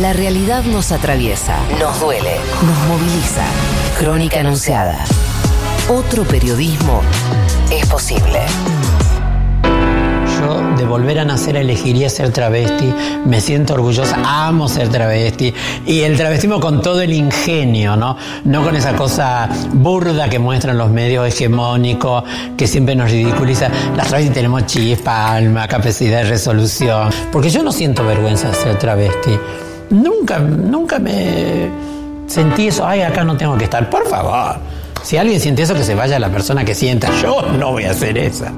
La realidad nos atraviesa, nos duele, nos moviliza. Crónica anunciada. Otro periodismo es posible. Yo de volver a nacer elegiría ser travesti, me siento orgullosa, amo ser travesti y el travestismo con todo el ingenio, ¿no? No con esa cosa burda que muestran los medios hegemónicos que siempre nos ridiculiza. Las travestis tenemos chispa, alma, capacidad de resolución, porque yo no siento vergüenza de ser travesti. Nunca, nunca me sentí eso, ay, acá no tengo que estar, por favor. Si alguien siente eso, que se vaya la persona que sienta. Yo no voy a hacer esa.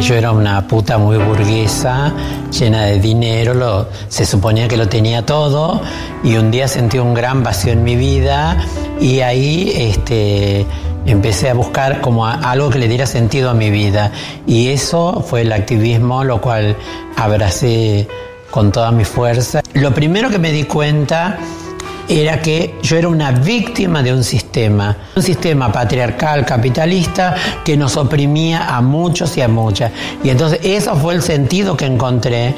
Yo era una puta muy burguesa, llena de dinero, se suponía que lo tenía todo y un día sentí un gran vacío en mi vida y ahí este, empecé a buscar como algo que le diera sentido a mi vida y eso fue el activismo, lo cual abracé con toda mi fuerza. Lo primero que me di cuenta era que yo era una víctima de un sistema, un sistema patriarcal, capitalista, que nos oprimía a muchos y a muchas. Y entonces eso fue el sentido que encontré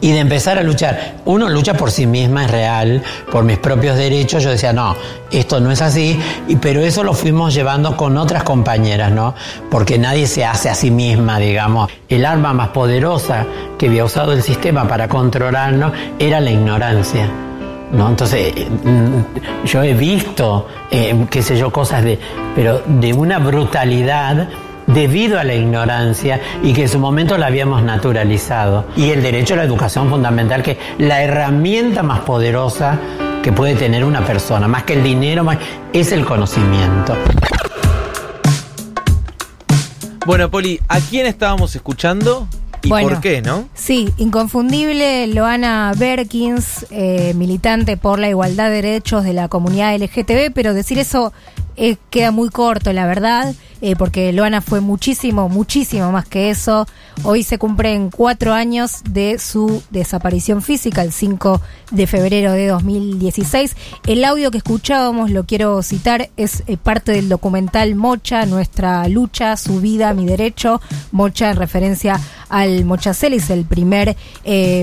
y de empezar a luchar. Uno lucha por sí misma, es real, por mis propios derechos. Yo decía, no, esto no es así, pero eso lo fuimos llevando con otras compañeras, ¿no? Porque nadie se hace a sí misma, digamos. El arma más poderosa que había usado el sistema para controlarnos era la ignorancia. ¿no? Entonces, mm, yo he visto, eh, qué sé yo, cosas de, pero de una brutalidad debido a la ignorancia y que en su momento la habíamos naturalizado. Y el derecho a la educación fundamental, que es la herramienta más poderosa que puede tener una persona, más que el dinero, más, es el conocimiento. Bueno, Poli, ¿a quién estábamos escuchando y Bueno. por qué, no? Sí, inconfundible, Loana Berkins, eh, militante por la igualdad de derechos de la comunidad LGTB, pero decir eso eh, queda muy corto, la verdad, eh, porque Loana fue muchísimo, muchísimo más que eso. Hoy se cumplen cuatro años de su desaparición física, el 5 de febrero de 2016. El audio que escuchábamos, lo quiero citar, es eh, parte del documental Mocha, nuestra lucha, su vida, mi derecho. Mocha en referencia al Mocha Celis, el primer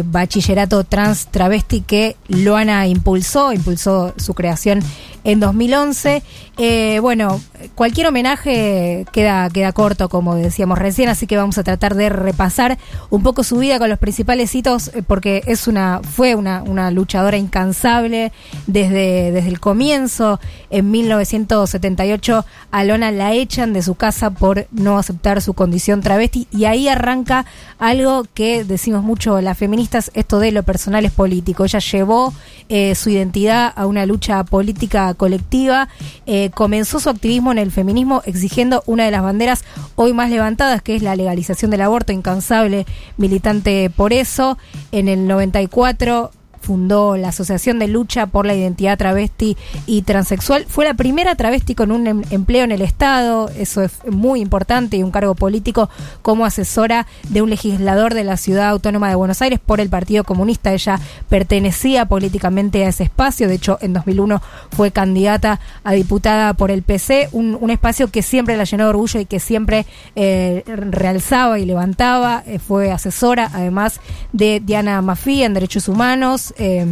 bachillerato trans travesti que Loana impulsó, impulsó su creación en 2011. Eh, bueno, cualquier homenaje queda, queda corto, como decíamos recién, así que vamos a tratar de repasar un poco su vida con los principales hitos, eh, porque es una, fue una, una luchadora incansable desde, desde el comienzo. En 1978 a Lona la echan de su casa por no aceptar su condición travesti y ahí arranca algo que decimos mucho las feministas, esto de lo personal es político. Ella llevó eh, su identidad a una lucha política colectiva, eh, comenzó su activismo en el feminismo exigiendo una de las banderas hoy más levantadas, que es la legalización del aborto, incansable militante por eso. En el 94 fundó la Asociación de Lucha por la Identidad Travesti y Transexual. Fue la primera travesti con un em- empleo en el Estado, eso es muy importante, y un cargo político como asesora de un legislador de la Ciudad Autónoma de Buenos Aires por el Partido Comunista. Ella pertenecía políticamente a ese espacio, de hecho en 2001 fue candidata a diputada por el PC, un, espacio que siempre la llenó de orgullo y que siempre eh, realzaba y levantaba. Eh, fue asesora además de Diana Mafí en Derechos Humanos. Eh,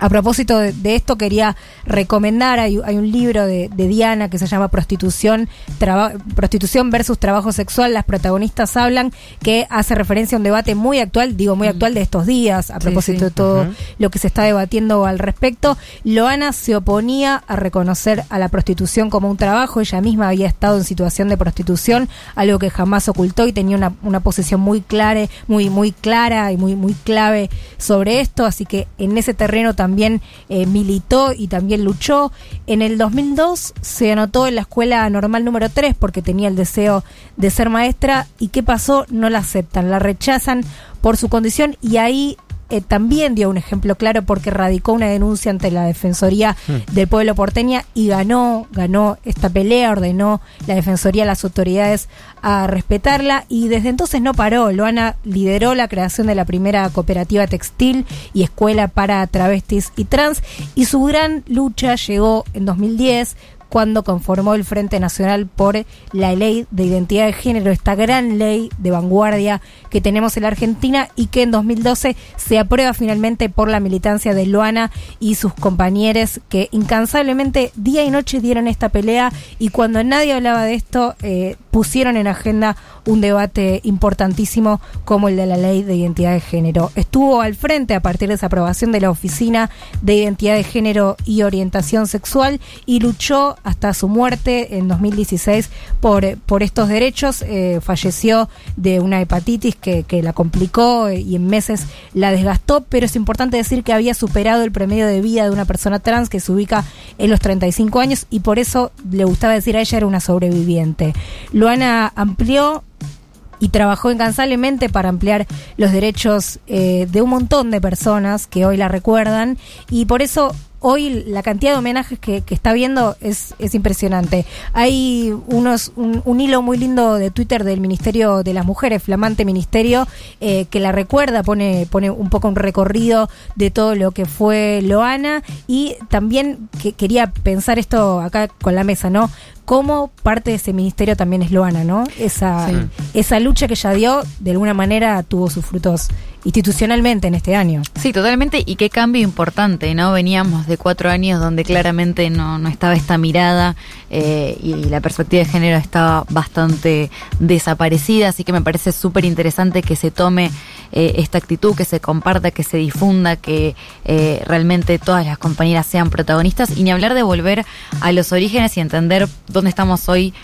a propósito de, de esto, quería recomendar, hay, hay un libro de, de Diana que se llama Prostitución, traba- Prostitución versus Trabajo Sexual. Las protagonistas hablan que hace referencia a un debate muy actual, digo muy actual de estos días, a propósito sí. de todo lo que se está debatiendo al respecto. Loana se oponía a reconocer a la prostitución como un trabajo, ella misma había estado en situación de prostitución, algo que jamás ocultó y tenía una, una posición muy clara, muy, muy clara y muy, muy clave sobre esto, así que en ese terreno también eh, militó y también luchó. En el 2002 se anotó en la escuela normal número 3 porque tenía el deseo de ser maestra y ¿qué pasó? No la aceptan, la rechazan por su condición y ahí eh, también dio un ejemplo claro porque radicó una denuncia ante la Defensoría del Pueblo Porteña y ganó, ganó esta pelea, ordenó la Defensoría a las autoridades a respetarla y desde entonces no paró. Loana lideró la creación de la primera cooperativa textil y escuela para travestis y trans y su gran lucha llegó en 2010 cuando conformó el Frente Nacional por la Ley de Identidad de Género, esta gran ley de vanguardia que tenemos en la Argentina y que en 2012 se aprueba finalmente por la militancia de Luana y sus compañeros que incansablemente día y noche dieron esta pelea y cuando nadie hablaba de esto eh, pusieron en agenda un debate importantísimo como el de la ley de identidad de género. Estuvo al frente a partir de esa aprobación de la Oficina de Identidad de Género y Orientación Sexual y luchó hasta su muerte en 2016 por, por estos derechos. Eh, falleció de una hepatitis que, que la complicó y en meses la desgastó, pero es importante decir que había superado el promedio de vida de una persona trans que se ubica en los 35 años y por eso le gustaba decir a ella era una sobreviviente. Luana amplió y trabajó incansablemente para ampliar los derechos eh, de un montón de personas que hoy la recuerdan y por eso hoy la cantidad de homenajes que, que está viendo es, es, impresionante. Hay unos un, hilo muy lindo de Twitter del Ministerio de las Mujeres, flamante ministerio, eh, que la recuerda, pone, pone un poco un recorrido de todo lo que fue Loana y también que quería pensar esto acá con la mesa, ¿no? Cómo parte de ese ministerio también es Loana, ¿no? Esa, sí. esa lucha que ella dio, de alguna manera, tuvo sus frutos institucionalmente en este año. Sí, totalmente, y qué cambio importante, ¿no? Veníamos de cuatro años donde claramente no, no estaba esta mirada eh, y la perspectiva de género estaba bastante desaparecida, así que me parece súper interesante que se tome eh, esta actitud, que se comparta, que se difunda, que eh, realmente todas las compañeras sean protagonistas y ni hablar de volver a los orígenes y entender dónde estamos hoy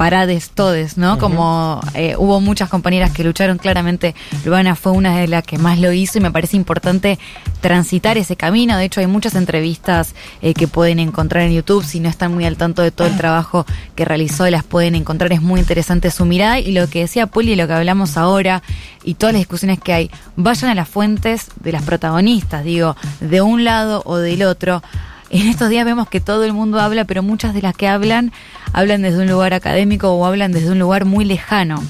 parades todes, ¿no? Uh -huh. Como eh, hubo muchas compañeras que lucharon, claramente Luana fue una de las que más lo hizo y me parece importante transitar ese camino. De hecho, hay muchas entrevistas eh, que pueden encontrar en YouTube. Si no están muy al tanto de todo el trabajo que realizó, las pueden encontrar. Es muy interesante su mirada y lo que decía Poli, lo que hablamos ahora y todas las discusiones que hay, vayan a las fuentes de las protagonistas, digo, de un lado o del otro. En estos días vemos que todo el mundo habla, pero muchas de las que hablan hablan desde un lugar académico o hablan desde un lugar muy lejano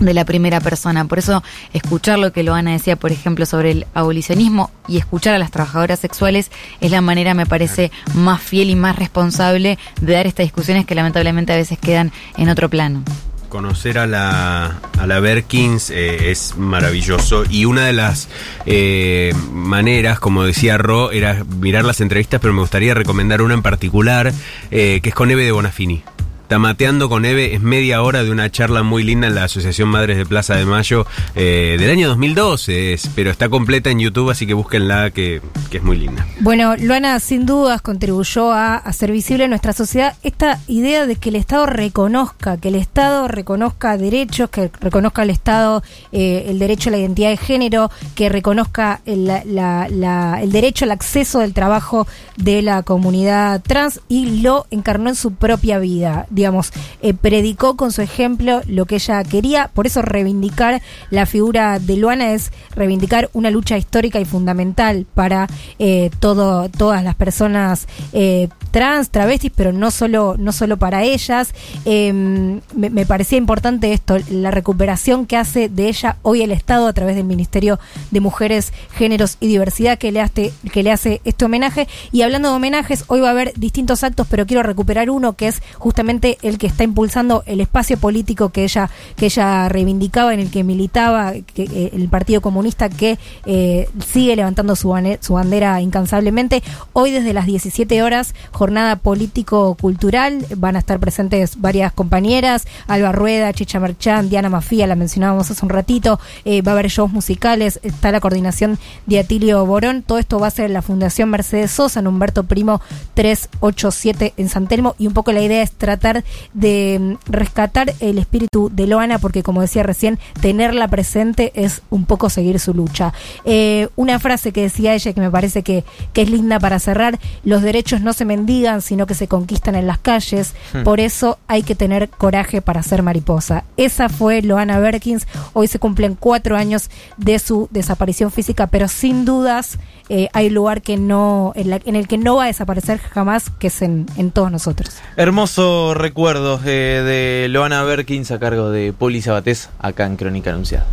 de la primera persona. Por eso escuchar lo que Loana decía, por ejemplo, sobre el abolicionismo y escuchar a las trabajadoras sexuales es la manera, me parece, más fiel y más responsable de dar estas discusiones que lamentablemente a veces quedan en otro plano conocer a la, a la Berkins eh, es maravilloso y una de las eh, maneras, como decía Ro, era mirar las entrevistas, pero me gustaría recomendar una en particular, eh, que es con Eve de Bonafini. Tamateando con Eve es media hora de una charla muy linda en la Asociación Madres de Plaza de Mayo eh, del año 2012, es, pero está completa en YouTube, así que búsquenla, que, es muy linda. Bueno, Luana sin dudas contribuyó a hacer visible en nuestra sociedad esta idea de que el Estado reconozca, que el Estado reconozca derechos, que reconozca el Estado eh, el derecho a la identidad de género, que reconozca el, el derecho al acceso del trabajo de la comunidad trans y lo encarnó en su propia vida digamos, eh, predicó con su ejemplo lo que ella quería. Por eso reivindicar la figura de Luana es reivindicar una lucha histórica y fundamental para eh, todo, todas las personas eh, trans, travestis, pero no solo, no solo para ellas. Eh, me, me, parecía importante esto, la recuperación que hace de ella hoy el Estado a través del Ministerio de Mujeres, Géneros y Diversidad que le hace, que le hace este homenaje. Y hablando de homenajes, hoy va a haber distintos actos, pero quiero recuperar uno que es justamente el que está impulsando el espacio político que ella, que ella reivindicaba, en el que militaba eh, el Partido Comunista que eh, sigue levantando su, su bandera incansablemente. Hoy desde las 17 horas, jornada político-cultural, van a estar presentes varias compañeras, Alba Rueda, Chicha Merchán, Diana Mafía, la mencionábamos hace un ratito, eh, va a haber shows musicales, está la coordinación de Atilio Borón, todo esto va a ser en la Fundación Mercedes Sosa, en Humberto Primo 387 en San Telmo, y un poco la idea es tratar de mm, rescatar el espíritu de Loana, porque como decía recién, tenerla presente es un poco seguir su lucha. Eh, una frase que decía ella que me parece que, que, es linda para cerrar, los derechos no se mendigan, sino que se conquistan en las calles, hmm. por eso hay que tener coraje para ser mariposa. Esa fue Loana Berkins, hoy se cumplen cuatro años de su desaparición física, pero sin dudas eh, hay lugar que no, en, la, en, el que no va a desaparecer jamás, que es en, en todos nosotros. Hermoso recuerdos eh, de Loana Berkins a cargo de Poli Sabatés acá en Crónica Anunciada.